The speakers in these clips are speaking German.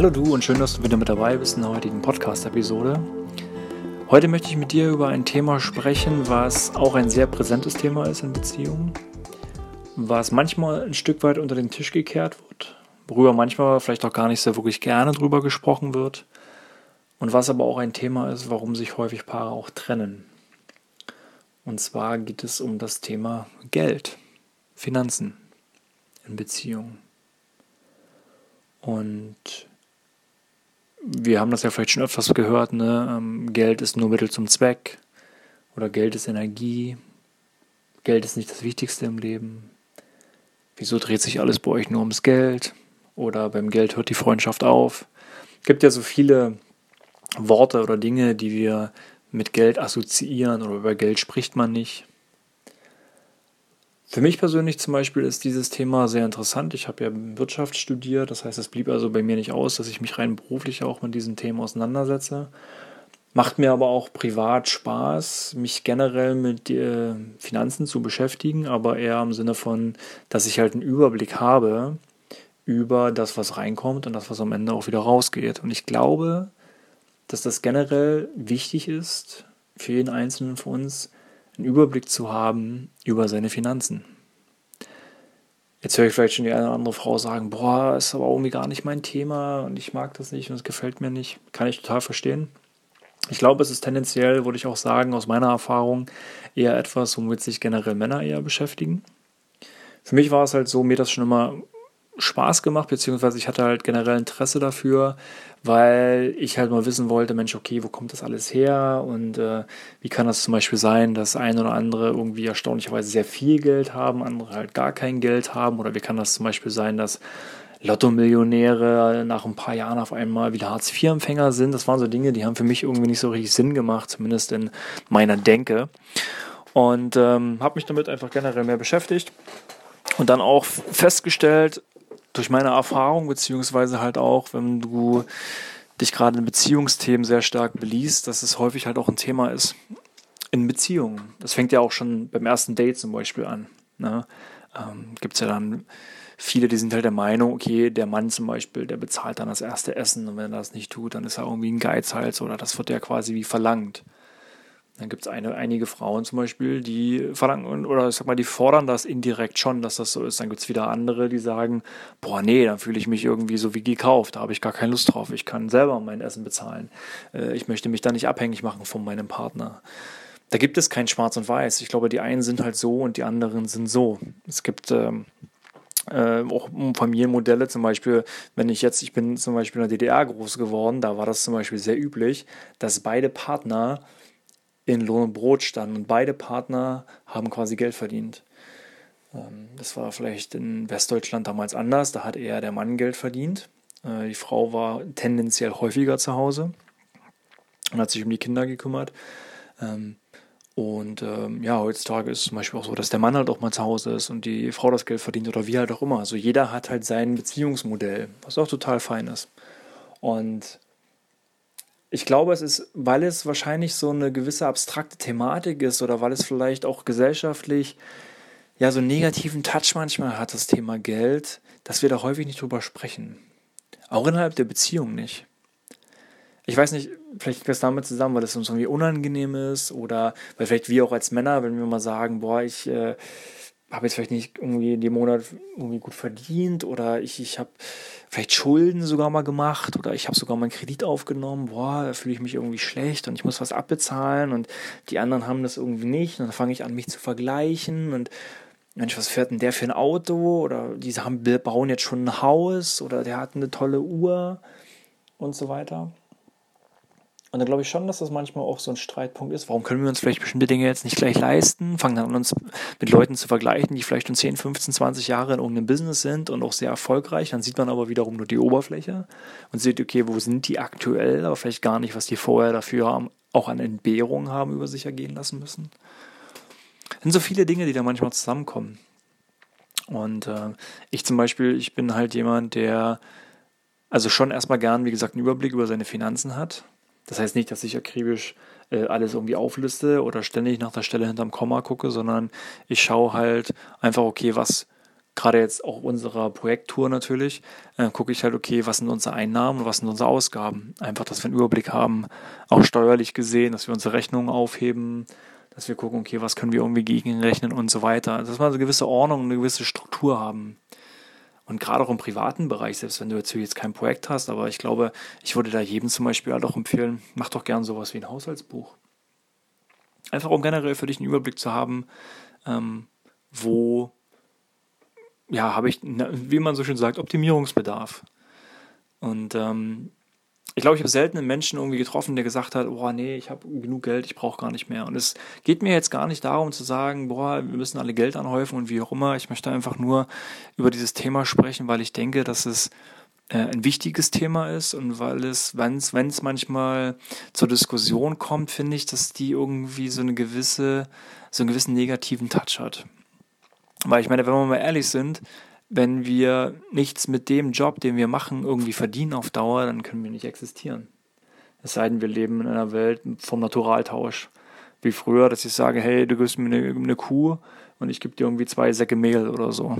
Hallo du und schön, dass du wieder mit dabei bist in der heutigen Podcast-Episode. Heute möchte ich mit dir über ein Thema sprechen, was auch ein sehr präsentes Thema ist in Beziehungen, was manchmal ein Stück weit unter den Tisch gekehrt wird, worüber manchmal vielleicht auch gar nicht so wirklich gerne drüber gesprochen wird und was aber auch ein Thema ist, warum sich häufig Paare auch trennen. Und zwar geht es um das Thema Geld, Finanzen in Beziehungen. Und wir haben das ja vielleicht schon öfters gehört, ne? Ähm, Geld ist nur Mittel zum Zweck oder Geld ist Energie. Geld ist nicht das Wichtigste im Leben. Wieso dreht sich alles bei euch nur ums Geld? Oder beim Geld hört die Freundschaft auf. Es gibt ja so viele Worte oder Dinge, die wir mit Geld assoziieren oder über Geld spricht man nicht. Für mich persönlich zum Beispiel ist dieses Thema sehr interessant. Ich habe ja Wirtschaft studiert, das heißt, es blieb also bei mir nicht aus, dass ich mich rein beruflich auch mit diesen Themen auseinandersetze. Macht mir aber auch privat Spaß, mich generell mit äh, Finanzen zu beschäftigen, aber eher im Sinne von, dass ich halt einen Überblick habe über das, was reinkommt und das, was am Ende auch wieder rausgeht. Und ich glaube, dass das generell wichtig ist für jeden Einzelnen von uns, einen Überblick zu haben über seine Finanzen. Jetzt höre ich vielleicht schon die eine oder andere Frau sagen, boah, ist aber irgendwie gar nicht mein Thema und ich mag das nicht und es gefällt mir nicht. Kann ich total verstehen. Ich glaube, es ist tendenziell, würde ich auch sagen, aus meiner Erfahrung eher etwas, womit sich generell Männer eher beschäftigen. Für mich war es halt so, mir das schon immer Spaß gemacht, beziehungsweise ich hatte halt generell Interesse dafür, weil ich halt mal wissen wollte, Mensch, okay, wo kommt das alles her und äh, wie kann das zum Beispiel sein, dass ein oder andere irgendwie erstaunlicherweise sehr viel Geld haben, andere halt gar kein Geld haben oder wie kann das zum Beispiel sein, dass Lotto-Millionäre nach ein paar Jahren auf einmal wieder Hartz-IV-Empfänger sind. Das waren so Dinge, die haben für mich irgendwie nicht so richtig Sinn gemacht, zumindest in meiner Denke. Und ähm, habe mich damit einfach generell mehr beschäftigt und dann auch festgestellt, durch meine Erfahrung, beziehungsweise halt auch, wenn du dich gerade in Beziehungsthemen sehr stark beliest, dass es häufig halt auch ein Thema ist in Beziehungen. Das fängt ja auch schon beim ersten Date zum Beispiel an. Ne? Ähm, Gibt es ja dann viele, die sind halt der Meinung, okay, der Mann zum Beispiel, der bezahlt dann das erste Essen und wenn er das nicht tut, dann ist er irgendwie ein Geizhals oder das wird ja quasi wie verlangt. Dann gibt es einige Frauen zum Beispiel, die verlangen oder ich sag mal, die fordern das indirekt schon, dass das so ist. Dann gibt es wieder andere, die sagen, boah, nee, dann fühle ich mich irgendwie so wie gekauft, da habe ich gar keine Lust drauf. Ich kann selber mein Essen bezahlen. Äh, ich möchte mich da nicht abhängig machen von meinem Partner. Da gibt es kein Schwarz und Weiß. Ich glaube, die einen sind halt so und die anderen sind so. Es gibt ähm, äh, auch Familienmodelle, zum Beispiel, wenn ich jetzt, ich bin zum Beispiel in der DDR groß geworden, da war das zum Beispiel sehr üblich, dass beide Partner in Lohn und Brot standen und beide Partner haben quasi Geld verdient. Ähm, das war vielleicht in Westdeutschland damals anders, da hat eher der Mann Geld verdient. Äh, die Frau war tendenziell häufiger zu Hause und hat sich um die Kinder gekümmert. Ähm, und ähm, ja, heutzutage ist es zum Beispiel auch so, dass der Mann halt auch mal zu Hause ist und die Frau das Geld verdient oder wie halt auch immer. Also jeder hat halt sein Beziehungsmodell, was auch total fein ist. Und ich glaube, es ist, weil es wahrscheinlich so eine gewisse abstrakte Thematik ist oder weil es vielleicht auch gesellschaftlich ja so einen negativen Touch manchmal hat, das Thema Geld, dass wir da häufig nicht drüber sprechen. Auch innerhalb der Beziehung nicht. Ich weiß nicht, vielleicht hängt das damit zusammen, weil es uns irgendwie unangenehm ist oder weil vielleicht wir auch als Männer, wenn wir mal sagen, boah, ich äh, habe jetzt vielleicht nicht irgendwie in dem Monat irgendwie gut verdient oder ich, ich habe vielleicht Schulden sogar mal gemacht oder ich habe sogar mal einen Kredit aufgenommen, boah, da fühle ich mich irgendwie schlecht und ich muss was abbezahlen und die anderen haben das irgendwie nicht und dann fange ich an, mich zu vergleichen und Mensch, was fährt denn der für ein Auto oder diese haben, bauen jetzt schon ein Haus oder der hat eine tolle Uhr und so weiter. Und dann glaube ich schon, dass das manchmal auch so ein Streitpunkt ist. Warum können wir uns vielleicht bestimmte Dinge jetzt nicht gleich leisten? Fangen dann an, uns mit Leuten zu vergleichen, die vielleicht schon 10, 15, 20 Jahre in irgendeinem Business sind und auch sehr erfolgreich. Dann sieht man aber wiederum nur die Oberfläche und sieht, okay, wo sind die aktuell, aber vielleicht gar nicht, was die vorher dafür haben, auch an Entbehrungen haben über sich ergehen lassen müssen. Das sind so viele Dinge, die da manchmal zusammenkommen. Und äh, ich zum Beispiel, ich bin halt jemand, der also schon erstmal gern, wie gesagt, einen Überblick über seine Finanzen hat das heißt nicht, dass ich akribisch äh, alles irgendwie aufliste oder ständig nach der Stelle hinterm Komma gucke, sondern ich schaue halt einfach, okay, was gerade jetzt auch unserer Projekttour natürlich, äh, gucke ich halt, okay, was sind unsere Einnahmen und was sind unsere Ausgaben. Einfach, dass wir einen Überblick haben, auch steuerlich gesehen, dass wir unsere Rechnungen aufheben, dass wir gucken, okay, was können wir irgendwie gegenrechnen und so weiter. Also, dass wir eine gewisse Ordnung, eine gewisse Struktur haben. Und gerade auch im privaten Bereich, selbst wenn du jetzt, jetzt kein Projekt hast, aber ich glaube, ich würde da jedem zum Beispiel halt auch empfehlen, mach doch gern sowas wie ein Haushaltsbuch. Einfach um generell für dich einen Überblick zu haben, ähm, wo ja, habe ich, wie man so schön sagt, Optimierungsbedarf. Und ähm, ich glaube, ich habe selten einen Menschen irgendwie getroffen, der gesagt hat, boah, nee, ich habe genug Geld, ich brauche gar nicht mehr. Und es geht mir jetzt gar nicht darum zu sagen, boah, wir müssen alle Geld anhäufen und wie auch immer. Ich möchte einfach nur über dieses Thema sprechen, weil ich denke, dass es äh, ein wichtiges Thema ist und weil es, wenn es manchmal zur Diskussion kommt, finde ich, dass die irgendwie so eine gewisse, so einen gewissen negativen Touch hat. Weil ich meine, wenn wir mal ehrlich sind, wenn wir nichts mit dem Job, den wir machen, irgendwie verdienen auf Dauer, dann können wir nicht existieren. Es sei denn, wir leben in einer Welt vom Naturaltausch. Wie früher, dass ich sage, hey, du gibst mir eine, eine Kuh und ich gebe dir irgendwie zwei Säcke Mehl oder so.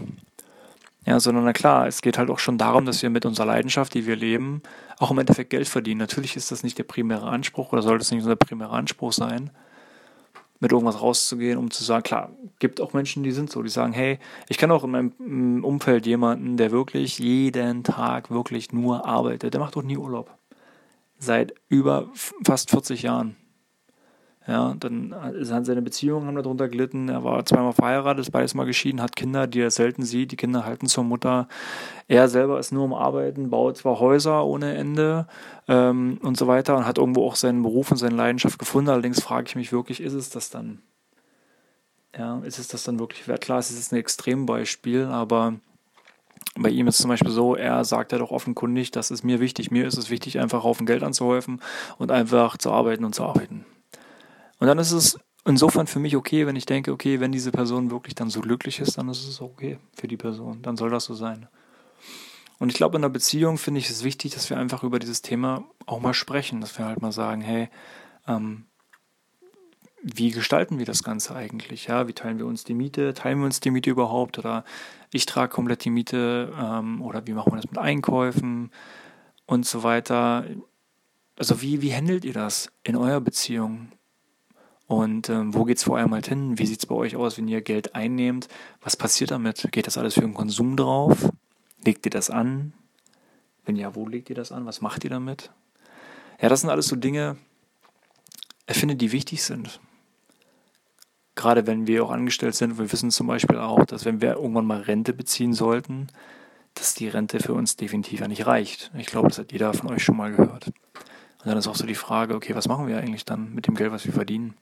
Ja, sondern na klar, es geht halt auch schon darum, dass wir mit unserer Leidenschaft, die wir leben, auch im Endeffekt Geld verdienen. Natürlich ist das nicht der primäre Anspruch oder sollte es nicht unser primärer Anspruch sein mit irgendwas rauszugehen, um zu sagen, klar, gibt auch Menschen, die sind so, die sagen, hey, ich kenne auch in meinem Umfeld jemanden, der wirklich jeden Tag wirklich nur arbeitet. Der macht auch nie Urlaub. Seit über fast 40 Jahren. Ja, dann sind seine Beziehungen haben darunter gelitten. Er war zweimal verheiratet, ist beides mal geschieden, hat Kinder, die er selten sieht. Die Kinder halten zur Mutter. Er selber ist nur am Arbeiten, baut zwar Häuser ohne Ende ähm, und so weiter und hat irgendwo auch seinen Beruf und seine Leidenschaft gefunden. Allerdings frage ich mich wirklich, ist es das dann? Ja, ist es das dann wirklich wert? Klar, es ist ein Extrembeispiel, aber bei ihm ist es zum Beispiel so, er sagt ja doch offenkundig, das ist mir wichtig. Mir ist es wichtig, einfach Haufen Geld anzuhäufen und einfach zu arbeiten und zu arbeiten. Und dann ist es insofern für mich okay, wenn ich denke, okay, wenn diese Person wirklich dann so glücklich ist, dann ist es okay für die Person. Dann soll das so sein. Und ich glaube, in einer Beziehung finde ich es wichtig, dass wir einfach über dieses Thema auch mal sprechen, dass wir halt mal sagen, hey, ähm, wie gestalten wir das Ganze eigentlich? Ja, wie teilen wir uns die Miete? Teilen wir uns die Miete überhaupt? Oder ich trage komplett die Miete? Ähm, oder wie machen wir das mit Einkäufen und so weiter? Also wie, wie handelt ihr das in eurer Beziehung? Und ähm, wo geht es vor allem halt hin? Wie sieht es bei euch aus, wenn ihr Geld einnehmt? Was passiert damit? Geht das alles für den Konsum drauf? Legt ihr das an? Wenn ja, wo legt ihr das an? Was macht ihr damit? Ja, das sind alles so Dinge, ich finde, die wichtig sind. Gerade wenn wir auch angestellt sind, wir wissen zum Beispiel auch, dass wenn wir irgendwann mal Rente beziehen sollten, dass die Rente für uns definitiv ja nicht reicht. Ich glaube, das hat jeder von euch schon mal gehört. Und dann ist auch so die Frage, okay, was machen wir eigentlich dann mit dem Geld, was wir verdienen?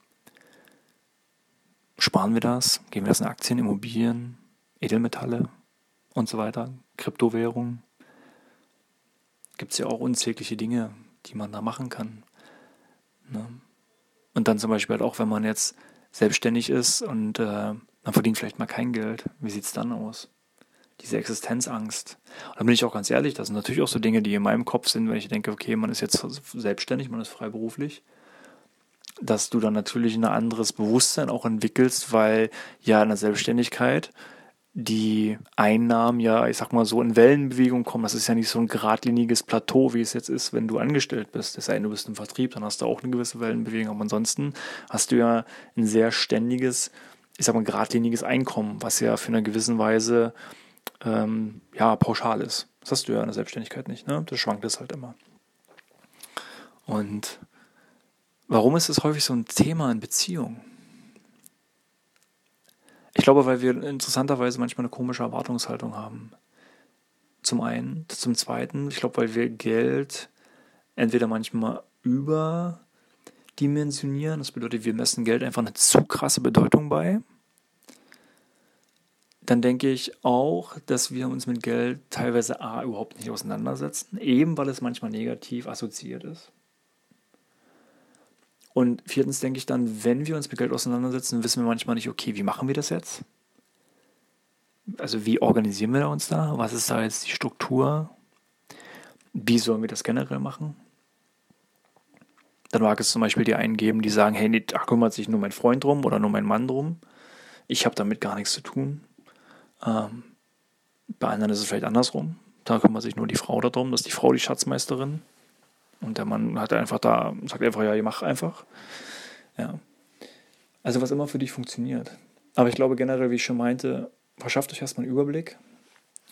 Sparen wir das? Geben wir das in Aktien, Immobilien, Edelmetalle und so weiter, Kryptowährungen? Gibt es ja auch unzählige Dinge, die man da machen kann. Ne? Und dann zum Beispiel halt auch, wenn man jetzt selbstständig ist und äh, man verdient vielleicht mal kein Geld, wie sieht es dann aus? Diese Existenzangst. Und da bin ich auch ganz ehrlich, das sind natürlich auch so Dinge, die in meinem Kopf sind, wenn ich denke, okay, man ist jetzt selbstständig, man ist freiberuflich dass du dann natürlich ein anderes Bewusstsein auch entwickelst, weil ja in der Selbstständigkeit die Einnahmen ja, ich sag mal so, in Wellenbewegung kommen. Das ist ja nicht so ein geradliniges Plateau, wie es jetzt ist, wenn du angestellt bist. Es sei du bist im Vertrieb, dann hast du auch eine gewisse Wellenbewegung. Aber ansonsten hast du ja ein sehr ständiges, ich sag mal, geradliniges Einkommen, was ja für eine gewisse Weise ähm, ja, pauschal ist. Das hast du ja in der Selbstständigkeit nicht, ne? Das schwankt es halt immer. Und Warum ist es häufig so ein Thema in Beziehungen? Ich glaube, weil wir interessanterweise manchmal eine komische Erwartungshaltung haben. Zum einen. Zum zweiten, ich glaube, weil wir Geld entweder manchmal überdimensionieren. Das bedeutet, wir messen Geld einfach eine zu krasse Bedeutung bei. Dann denke ich auch, dass wir uns mit Geld teilweise A überhaupt nicht auseinandersetzen, eben weil es manchmal negativ assoziiert ist. Und viertens denke ich dann, wenn wir uns mit Geld auseinandersetzen, wissen wir manchmal nicht, okay, wie machen wir das jetzt? Also wie organisieren wir uns da? Was ist da jetzt die Struktur? Wie sollen wir das generell machen? Dann mag es zum Beispiel die einen geben, die sagen, hey, nee, da kümmert sich nur mein Freund drum oder nur mein Mann drum. Ich habe damit gar nichts zu tun. Ähm, Bei anderen ist es vielleicht andersrum. Da kümmert sich nur die Frau darum, dass die Frau die Schatzmeisterin. Und der Mann hat einfach da, sagt einfach, ja, mach einfach. Ja. Also was immer für dich funktioniert. Aber ich glaube generell, wie ich schon meinte, verschafft euch erstmal einen Überblick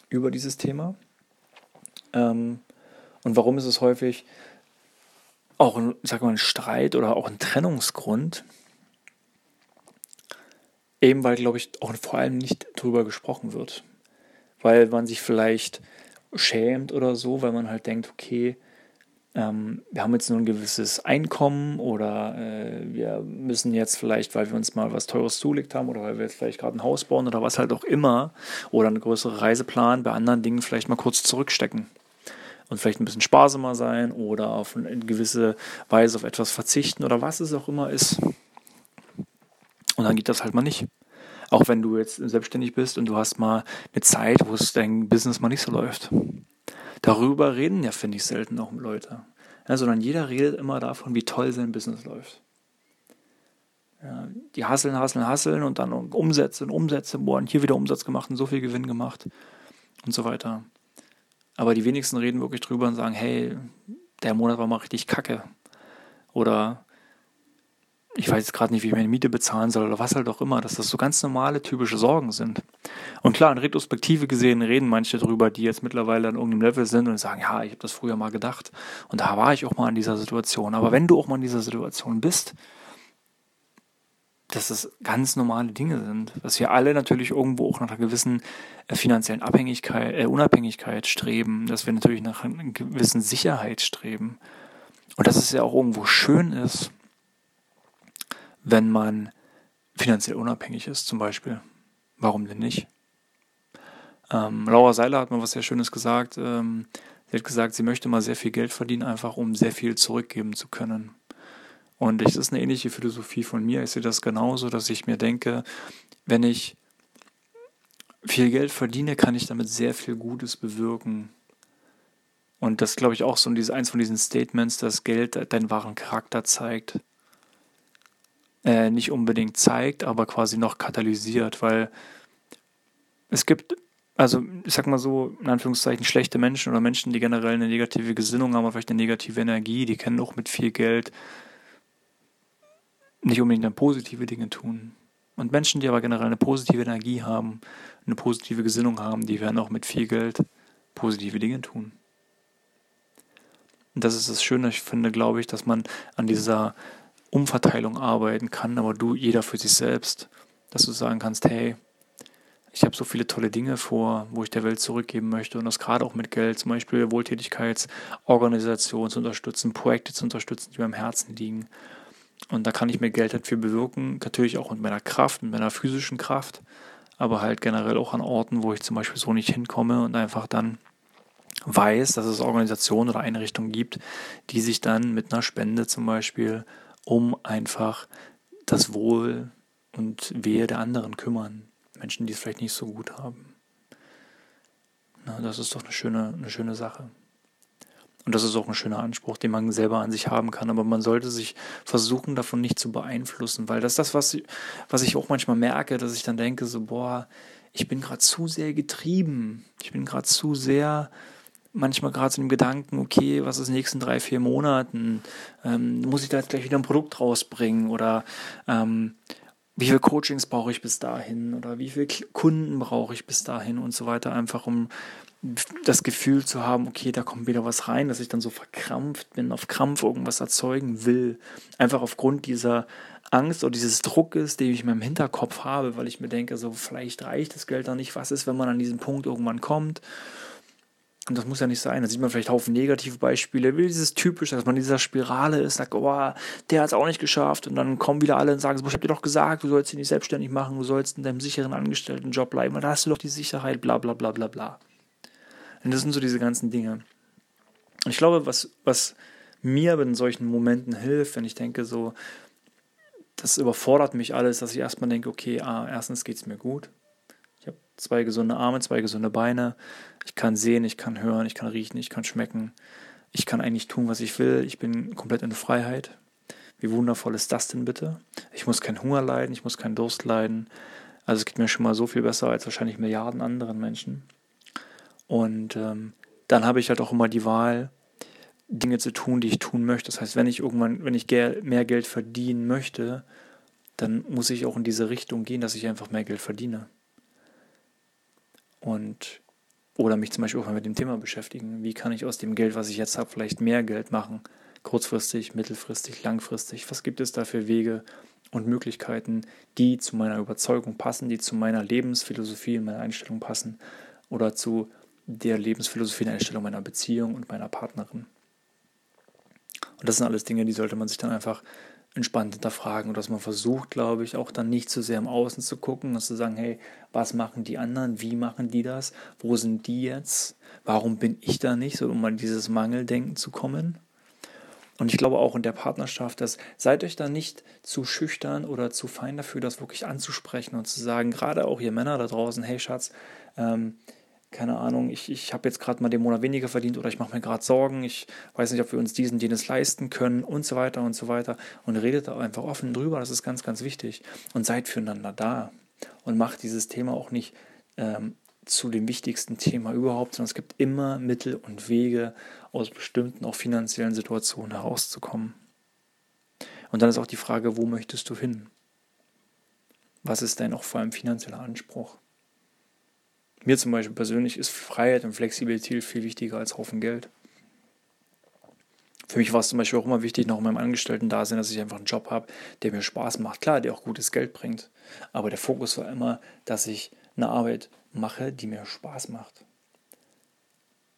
über dieses Thema. Ähm, und warum ist es häufig auch ein, sag mal, ein Streit oder auch ein Trennungsgrund? Eben weil, glaube ich, auch vor allem nicht drüber gesprochen wird. Weil man sich vielleicht schämt oder so, weil man halt denkt, okay, ähm, wir haben jetzt nur ein gewisses Einkommen oder äh, wir müssen jetzt vielleicht, weil wir uns mal was Teures zulegt haben oder weil wir jetzt vielleicht gerade ein Haus bauen oder was halt auch immer oder eine größere Reise planen, bei anderen Dingen vielleicht mal kurz zurückstecken und vielleicht ein bisschen sparsamer sein oder auf eine gewisse Weise auf etwas verzichten oder was es auch immer ist. Und dann geht das halt mal nicht. Auch wenn du jetzt selbstständig bist und du hast mal eine Zeit, wo es dein Business mal nicht so läuft. Darüber reden ja, finde ich, selten auch Leute. Ja, sondern jeder redet immer davon, wie toll sein Business läuft. Ja, die hasseln, hasseln, hasseln und dann Umsätze und Umsätze, boah, und hier wieder Umsatz gemacht und so viel Gewinn gemacht und so weiter. Aber die wenigsten reden wirklich drüber und sagen, hey, der Monat war mal richtig kacke. Oder ich weiß jetzt gerade nicht, wie ich meine Miete bezahlen soll oder was halt auch immer, dass das so ganz normale, typische Sorgen sind. Und klar, in Retrospektive gesehen reden manche drüber, die jetzt mittlerweile an irgendeinem Level sind und sagen, ja, ich habe das früher mal gedacht und da war ich auch mal in dieser Situation. Aber wenn du auch mal in dieser Situation bist, dass das ganz normale Dinge sind, dass wir alle natürlich irgendwo auch nach einer gewissen äh, finanziellen Abhängigkeit, äh, Unabhängigkeit streben, dass wir natürlich nach einer gewissen Sicherheit streben und dass es ja auch irgendwo schön ist, wenn man finanziell unabhängig ist, zum Beispiel. Warum denn nicht? Ähm, Laura Seiler hat mal was sehr Schönes gesagt. Ähm, sie hat gesagt, sie möchte mal sehr viel Geld verdienen, einfach um sehr viel zurückgeben zu können. Und es ist eine ähnliche Philosophie von mir. Ich sehe das genauso, dass ich mir denke, wenn ich viel Geld verdiene, kann ich damit sehr viel Gutes bewirken. Und das glaube ich auch so eins von diesen Statements, dass Geld deinen wahren Charakter zeigt äh, nicht unbedingt zeigt, aber quasi noch katalysiert, weil es gibt, also ich sag mal so, in Anführungszeichen, schlechte Menschen oder Menschen, die generell eine negative Gesinnung haben, oder vielleicht eine negative Energie, die können auch mit viel Geld nicht unbedingt dann positive Dinge tun. Und Menschen, die aber generell eine positive Energie haben, eine positive Gesinnung haben, die werden auch mit viel Geld positive Dinge tun. Und das ist das Schöne, ich finde, glaube ich, dass man an dieser Umverteilung arbeiten kann, aber du jeder für sich selbst, dass du sagen kannst, hey, ich habe so viele tolle Dinge vor, wo ich der Welt zurückgeben möchte und das gerade auch mit Geld, zum Beispiel Wohltätigkeitsorganisationen zu unterstützen, Projekte zu unterstützen, die mir am Herzen liegen. Und da kann ich mir Geld halt viel bewirken, natürlich auch mit meiner Kraft, mit meiner physischen Kraft, aber halt generell auch an Orten, wo ich zum Beispiel so nicht hinkomme und einfach dann weiß, dass es Organisationen oder Einrichtungen gibt, die sich dann mit einer Spende zum Beispiel um einfach das Wohl und Wehe der anderen kümmern. Menschen, die es vielleicht nicht so gut haben. Na, das ist doch eine schöne, eine schöne Sache. Und das ist auch ein schöner Anspruch, den man selber an sich haben kann. Aber man sollte sich versuchen, davon nicht zu beeinflussen, weil das ist das, was ich, was ich auch manchmal merke, dass ich dann denke, so, boah, ich bin gerade zu sehr getrieben. Ich bin gerade zu sehr manchmal gerade so dem Gedanken, okay, was ist in den nächsten drei, vier Monaten? Ähm, muss ich da jetzt gleich wieder ein Produkt rausbringen? Oder ähm, wie viele Coachings brauche ich bis dahin? Oder wie viele Kunden brauche ich bis dahin und so weiter? Einfach um das Gefühl zu haben, okay, da kommt wieder was rein, dass ich dann so verkrampft bin, auf Krampf irgendwas erzeugen will. Einfach aufgrund dieser Angst oder dieses Druckes, den ich in meinem Hinterkopf habe, weil ich mir denke, so vielleicht reicht das Geld da nicht. Was ist, wenn man an diesen Punkt irgendwann kommt? Und das muss ja nicht sein. Da sieht man vielleicht Haufen negative Beispiele, wie dieses typische, dass man in dieser Spirale ist, sagt, oh, der hat es auch nicht geschafft. Und dann kommen wieder alle und sagen, ich hab dir doch gesagt, du sollst dich nicht selbstständig machen, du sollst in deinem sicheren Angestelltenjob bleiben, und da hast du doch die Sicherheit, bla bla bla bla bla. Und das sind so diese ganzen Dinge. Und ich glaube, was, was mir in solchen Momenten hilft, wenn ich denke, so, das überfordert mich alles, dass ich erstmal denke, okay, ah, erstens geht es mir gut. Ich habe zwei gesunde Arme, zwei gesunde Beine. Ich kann sehen, ich kann hören, ich kann riechen, ich kann schmecken. Ich kann eigentlich tun, was ich will. Ich bin komplett in Freiheit. Wie wundervoll ist das denn bitte? Ich muss keinen Hunger leiden, ich muss keinen Durst leiden. Also es geht mir schon mal so viel besser als wahrscheinlich Milliarden anderen Menschen. Und ähm, dann habe ich halt auch immer die Wahl, Dinge zu tun, die ich tun möchte. Das heißt, wenn ich irgendwann, wenn ich mehr Geld verdienen möchte, dann muss ich auch in diese Richtung gehen, dass ich einfach mehr Geld verdiene. Und oder mich zum Beispiel auch mal mit dem Thema beschäftigen. Wie kann ich aus dem Geld, was ich jetzt habe, vielleicht mehr Geld machen? Kurzfristig, mittelfristig, langfristig. Was gibt es da für Wege und Möglichkeiten, die zu meiner Überzeugung passen, die zu meiner Lebensphilosophie und meiner Einstellung passen oder zu der Lebensphilosophie und Einstellung meiner Beziehung und meiner Partnerin? Und das sind alles Dinge, die sollte man sich dann einfach entspannt hinterfragen und dass man versucht, glaube ich, auch dann nicht zu sehr im Außen zu gucken und zu sagen, hey, was machen die anderen, wie machen die das, wo sind die jetzt, warum bin ich da nicht, so um mal dieses Mangeldenken zu kommen. Und ich glaube auch in der Partnerschaft, dass seid euch da nicht zu schüchtern oder zu fein dafür, das wirklich anzusprechen und zu sagen, gerade auch ihr Männer da draußen, hey Schatz, ähm, keine Ahnung, ich, ich habe jetzt gerade mal den Monat weniger verdient oder ich mache mir gerade Sorgen, ich weiß nicht, ob wir uns diesen, jenes leisten können und so weiter und so weiter. Und redet da einfach offen drüber, das ist ganz, ganz wichtig. Und seid füreinander da. Und macht dieses Thema auch nicht ähm, zu dem wichtigsten Thema überhaupt, sondern es gibt immer Mittel und Wege, aus bestimmten, auch finanziellen Situationen herauszukommen. Und dann ist auch die Frage, wo möchtest du hin? Was ist dein auch vor allem finanzieller Anspruch? Mir zum Beispiel persönlich ist Freiheit und Flexibilität viel wichtiger als Haufen Geld. Für mich war es zum Beispiel auch immer wichtig, noch in meinem Angestellten-Dasein, dass ich einfach einen Job habe, der mir Spaß macht. Klar, der auch gutes Geld bringt. Aber der Fokus war immer, dass ich eine Arbeit mache, die mir Spaß macht.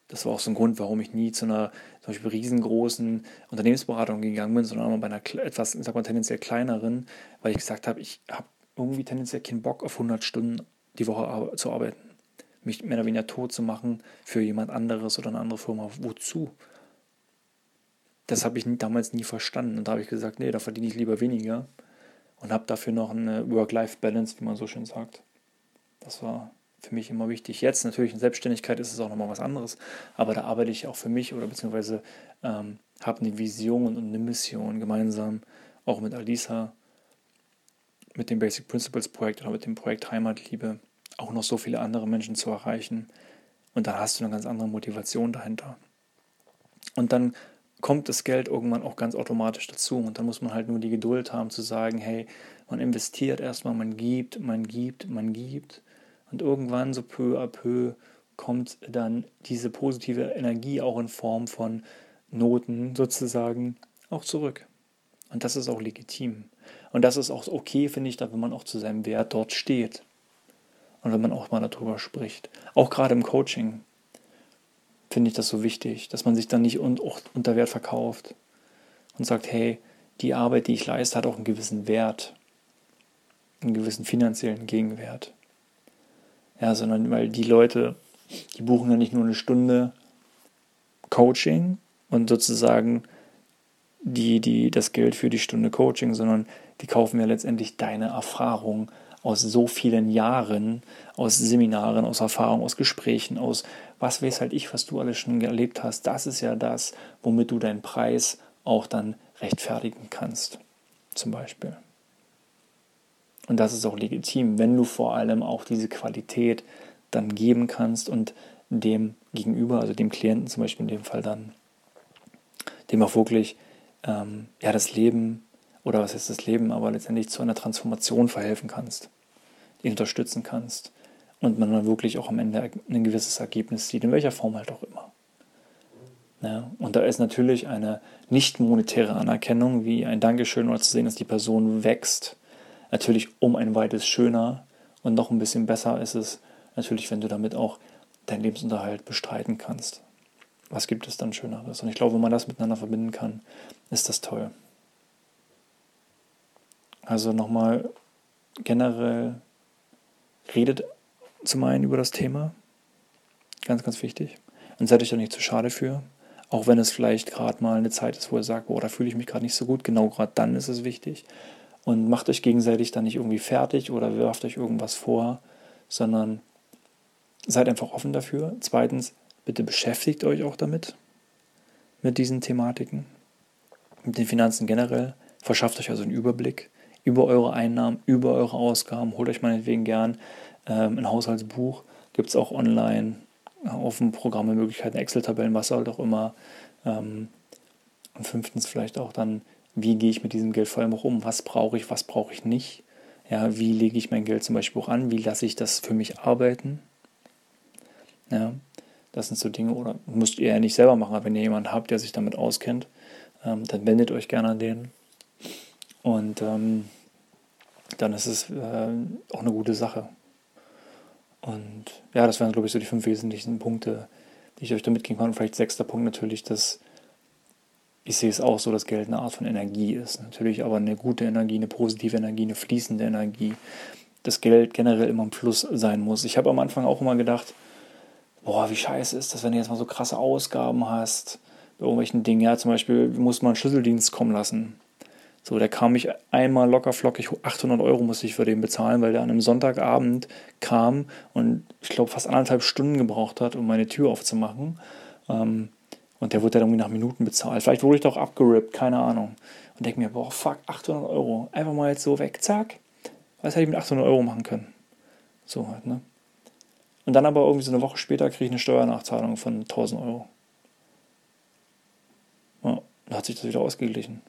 Das war auch so ein Grund, warum ich nie zu einer zum Beispiel riesengroßen Unternehmensberatung gegangen bin, sondern immer bei einer etwas, sag mal, tendenziell kleineren, weil ich gesagt habe, ich habe irgendwie tendenziell keinen Bock auf 100 Stunden die Woche zu arbeiten mich mehr oder weniger tot zu machen für jemand anderes oder eine andere Firma. Wozu? Das habe ich damals nie verstanden. Und da habe ich gesagt, nee, da verdiene ich lieber weniger und habe dafür noch eine Work-Life-Balance, wie man so schön sagt. Das war für mich immer wichtig. Jetzt natürlich in Selbstständigkeit ist es auch nochmal was anderes, aber da arbeite ich auch für mich oder beziehungsweise ähm, habe eine Vision und eine Mission gemeinsam, auch mit Alisa, mit dem Basic Principles Projekt oder mit dem Projekt Heimatliebe auch noch so viele andere Menschen zu erreichen. Und dann hast du eine ganz andere Motivation dahinter. Und dann kommt das Geld irgendwann auch ganz automatisch dazu. Und dann muss man halt nur die Geduld haben zu sagen, hey, man investiert erstmal, man gibt, man gibt, man gibt. Und irgendwann so peu à peu kommt dann diese positive Energie auch in Form von Noten sozusagen auch zurück. Und das ist auch legitim. Und das ist auch okay, finde ich, da wenn man auch zu seinem Wert dort steht und wenn man auch mal darüber spricht. Auch gerade im Coaching finde ich das so wichtig, dass man sich dann nicht unter Wert verkauft und sagt, hey, die Arbeit, die ich leiste, hat auch einen gewissen Wert, einen gewissen finanziellen Gegenwert. Ja, sondern weil die Leute, die buchen ja nicht nur eine Stunde Coaching und sozusagen die, die das Geld für die Stunde Coaching, sondern die kaufen ja letztendlich deine Erfahrung aus so vielen Jahren, aus Seminaren, aus Erfahrungen, aus Gesprächen, aus was weiß halt ich, was du alles schon erlebt hast. Das ist ja das, womit du deinen Preis auch dann rechtfertigen kannst, zum Beispiel. Und das ist auch legitim, wenn du vor allem auch diese Qualität dann geben kannst und dem Gegenüber, also dem Klienten zum Beispiel in dem Fall dann, dem auch wirklich ähm, ja, das Leben oder was ist das Leben, aber letztendlich zu einer Transformation verhelfen kannst, unterstützen kannst und man dann wirklich auch am Ende ein gewisses Ergebnis sieht, in welcher Form halt auch immer. Ja, und da ist natürlich eine nicht monetäre Anerkennung, wie ein Dankeschön oder zu sehen, dass die Person wächst, natürlich um ein weites schöner und noch ein bisschen besser ist es natürlich, wenn du damit auch deinen Lebensunterhalt bestreiten kannst. Was gibt es dann Schöneres? Und ich glaube, wenn man das miteinander verbinden kann, ist das toll. Also nochmal generell redet zum einen über das Thema. Ganz, ganz wichtig. Und seid euch da nicht zu schade für. Auch wenn es vielleicht gerade mal eine Zeit ist, wo ihr sagt, boah, da fühle ich mich gerade nicht so gut. Genau gerade dann ist es wichtig. Und macht euch gegenseitig dann nicht irgendwie fertig oder werft euch irgendwas vor, sondern seid einfach offen dafür. Zweitens, bitte beschäftigt euch auch damit, mit diesen Thematiken, mit den Finanzen generell. Verschafft euch also einen Überblick über eure Einnahmen, über eure Ausgaben. Holt euch meinetwegen gern ähm, ein Haushaltsbuch, gibt es auch online auf dem Programme Möglichkeiten, Excel-Tabellen, was halt auch immer. Ähm, und fünftens vielleicht auch dann, wie gehe ich mit diesem Geld vor allem auch um? Was brauche ich, was brauche ich nicht? Ja, wie lege ich mein Geld zum Beispiel auch an? Wie lasse ich das für mich arbeiten? Ja, das sind so Dinge, oder müsst ihr ja nicht selber machen, aber wenn ihr jemanden habt, der sich damit auskennt, ähm, dann wendet euch gerne an den. Und ähm, dann ist es äh, auch eine gute Sache. Und ja, das wären, glaube ich, so die fünf wesentlichen Punkte, die ich euch da mitgeben kann. Und vielleicht sechster Punkt natürlich, dass ich sehe es auch so, dass Geld eine Art von Energie ist. Natürlich aber eine gute Energie, eine positive Energie, eine fließende Energie. Dass Geld generell immer im Fluss sein muss. Ich habe am Anfang auch immer gedacht, boah, wie scheiße ist das, wenn du jetzt mal so krasse Ausgaben hast bei irgendwelchen Dingen. Ja, zum Beispiel muss man einen Schlüsseldienst kommen lassen. So, der kam mich einmal locker flockig, 800 Euro musste ich für den bezahlen, weil der an einem Sonntagabend kam und ich glaube fast anderthalb Stunden gebraucht hat, um meine Tür aufzumachen. Ähm, und der wurde dann irgendwie nach Minuten bezahlt. Vielleicht wurde ich doch abgerippt, keine Ahnung. Und denke mir, boah, fuck, 800 Euro. Einfach mal jetzt so weg, zack. Was hätte ich mit 800 Euro machen können? So halt, ne? Und dann aber irgendwie so eine Woche später kriege ich eine Steuernachzahlung von 1000 Euro. Ja, da hat sich das wieder ausgeglichen.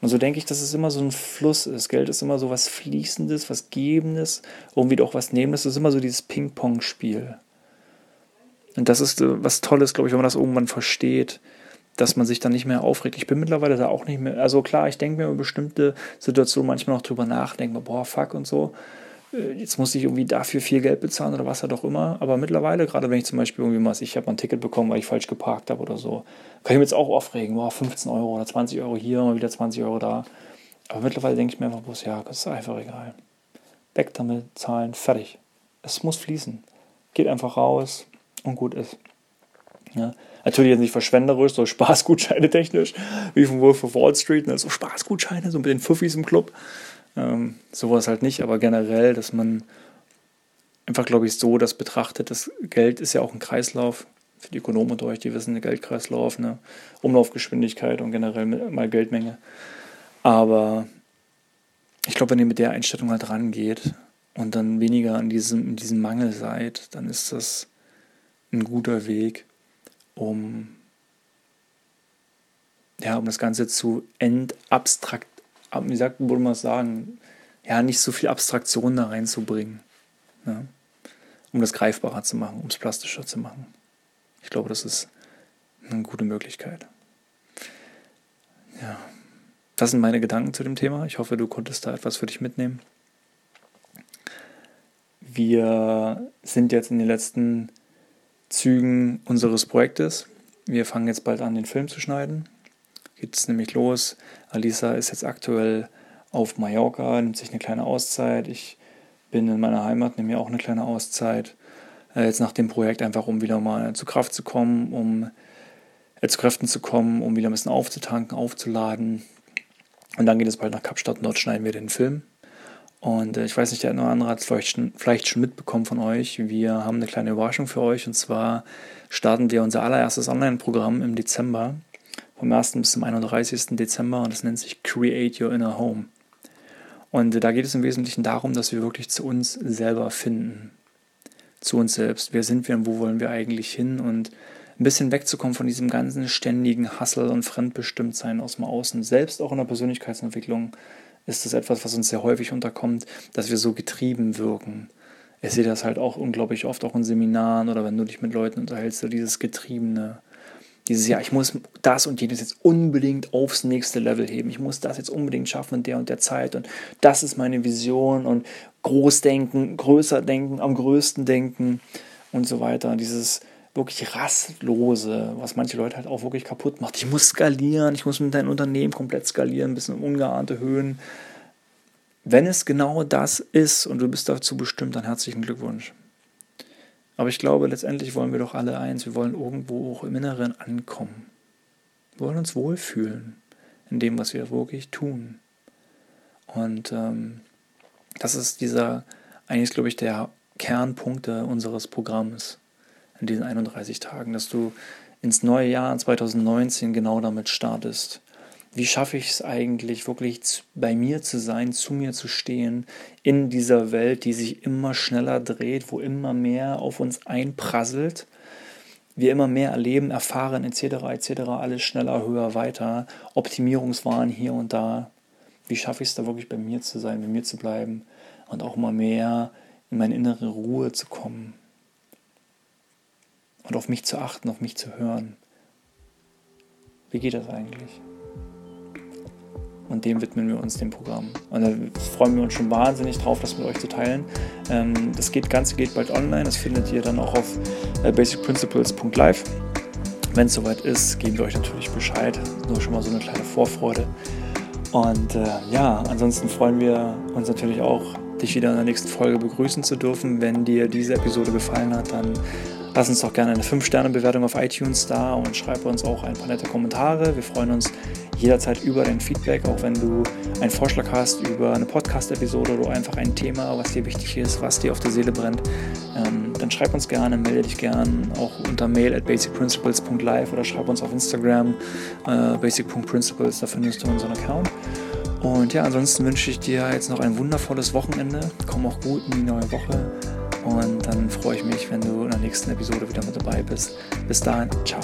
Und so denke ich, dass es immer so ein Fluss ist. Geld ist immer so was Fließendes, was Gebendes, irgendwie doch was Nehmendes. Es ist immer so dieses Ping-Pong-Spiel. Und das ist äh, was Tolles, glaube ich, wenn man das irgendwann versteht, dass man sich dann nicht mehr aufregt. Ich bin mittlerweile da auch nicht mehr. Also klar, ich denke mir über bestimmte Situationen manchmal noch drüber nach, denke mir, boah, fuck und so. Äh, jetzt muss ich irgendwie dafür viel Geld bezahlen oder was halt auch immer. Aber mittlerweile, gerade wenn ich zum Beispiel irgendwie was, ich habe ein Ticket bekommen, weil ich falsch geparkt habe oder so, kann ich mir jetzt auch aufregen, boah, 15 Euro oder 20 Euro hier, mal wieder 20 Euro da. Aber mittlerweile denke ich mir einfach bloß, ja, das ist einfach egal. Weg damit, zahlen, fertig. Es muss fließen. Geht einfach raus und gut ist. Ja. Natürlich jetzt nicht verschwenderisch, so Spaßgutscheine technisch, wie von Wolf of Wall Street, ne? so Spaßgutscheine, so mit den Fuffis im Club. Ähm, sowas halt nicht, aber generell, dass man einfach, glaube ich, so das betrachtet, das Geld ist ja auch ein Kreislauf. Für die Ökonomen unter euch, die wissen, ein Geldkreislauf, eine Umlaufgeschwindigkeit und generell mal Geldmenge. Aber ich glaube, wenn ihr mit der Einstellung halt rangeht und dann weniger an diesem, in diesem Mangel seid, dann ist das ein guter Weg, um, ja, um das Ganze zu entabstrakt, wie sagt, würde man sagen, ja, nicht so viel Abstraktion da reinzubringen. Ja, um das greifbarer zu machen, um es plastischer zu machen. Ich glaube, das ist eine gute Möglichkeit. Ja, das sind meine Gedanken zu dem Thema. Ich hoffe, du konntest da etwas für dich mitnehmen. Wir sind jetzt in den letzten Zügen unseres Projektes. Wir fangen jetzt bald an, den Film zu schneiden. Geht es nämlich los. Alisa ist jetzt aktuell auf Mallorca, nimmt sich eine kleine Auszeit. Ich bin in meiner Heimat, nehme mir auch eine kleine Auszeit. Äh, jetzt nach dem Projekt einfach, um wieder mal zu Kraft zu kommen, um äh, zu Kräften zu kommen, um wieder ein bisschen aufzutanken, aufzuladen. Und dann geht es bald nach Kapstadt und dort schneiden wir den Film. Und äh, ich weiß nicht, der eine oder andere hat es vielleicht vielleicht schon mitbekommen von euch. Wir haben eine kleine Überraschung für euch. Und zwar starten wir unser allererstes Online-Programm im Dezember. Vom 1. bis zum 31. Dezember. Und das nennt sich Create Your Inner Home. Und da geht es im Wesentlichen darum, dass wir wirklich zu uns selber finden. Zu uns selbst. Wer sind wir und wo wollen wir eigentlich hin? Und ein bisschen wegzukommen von diesem ganzen ständigen Hassel und Fremdbestimmtsein aus dem Außen. Selbst auch in der Persönlichkeitsentwicklung ist das etwas, was uns sehr häufig unterkommt, dass wir so getrieben wirken. Ich sehe das halt auch unglaublich oft, auch in Seminaren oder wenn du dich mit Leuten unterhältst, so dieses Getriebene. Dieses, ja, ich muss das und jenes jetzt unbedingt aufs nächste Level heben. Ich muss das jetzt unbedingt schaffen in der und der Zeit. Und das ist meine Vision und Großdenken, größer denken, am größten denken und so weiter. Dieses, wirklich rastlose, was manche Leute halt auch wirklich kaputt macht. Ich muss skalieren, ich muss mit deinem Unternehmen komplett skalieren, bis in ungeahnte Höhen. Wenn es genau das ist und du bist dazu bestimmt, dann herzlichen Glückwunsch. Aber ich glaube, letztendlich wollen wir doch alle eins, wir wollen irgendwo auch im Inneren ankommen. Wir wollen uns wohlfühlen in dem, was wir wirklich tun. Und ähm, das ist dieser, eigentlich glaube ich, der Kernpunkte unseres Programms in diesen 31 Tagen, dass du ins neue Jahr 2019 genau damit startest. Wie schaffe ich es eigentlich wirklich bei mir zu sein, zu mir zu stehen, in dieser Welt, die sich immer schneller dreht, wo immer mehr auf uns einprasselt, wir immer mehr erleben, erfahren etc. etc. alles schneller, höher, weiter, Optimierungswahn hier und da. Wie schaffe ich es da wirklich bei mir zu sein, bei mir zu bleiben und auch mal mehr in meine innere Ruhe zu kommen und auf mich zu achten, auf mich zu hören. Wie geht das eigentlich? Und dem widmen wir uns dem Programm. Und da freuen wir uns schon wahnsinnig drauf, das mit euch zu teilen. Ähm, das geht, Ganze geht bald online. Das findet ihr dann auch auf äh, basicprinciples.live. Wenn es soweit ist, geben wir euch natürlich Bescheid. Nur schon mal so eine kleine Vorfreude. Und äh, ja, ansonsten freuen wir uns natürlich auch, dich wieder in der nächsten Folge begrüßen zu dürfen. Wenn dir diese Episode gefallen hat, dann Lass uns doch gerne eine 5-Sterne-Bewertung auf iTunes da und schreib uns auch ein paar nette Kommentare. Wir freuen uns jederzeit über dein Feedback, auch wenn du einen Vorschlag hast über eine Podcast-Episode oder einfach ein Thema, was dir wichtig ist, was dir auf der Seele brennt. Ähm, dann schreib uns gerne, melde dich gerne auch unter mail at basicprinciples.live oder schreib uns auf Instagram äh, basic.principles, da findest du unseren Account. Und ja, ansonsten wünsche ich dir jetzt noch ein wundervolles Wochenende. Komm auch gut in die neue Woche. Und dann freue ich mich, wenn du in der nächsten Episode wieder mit dabei bist. Bis dahin, ciao.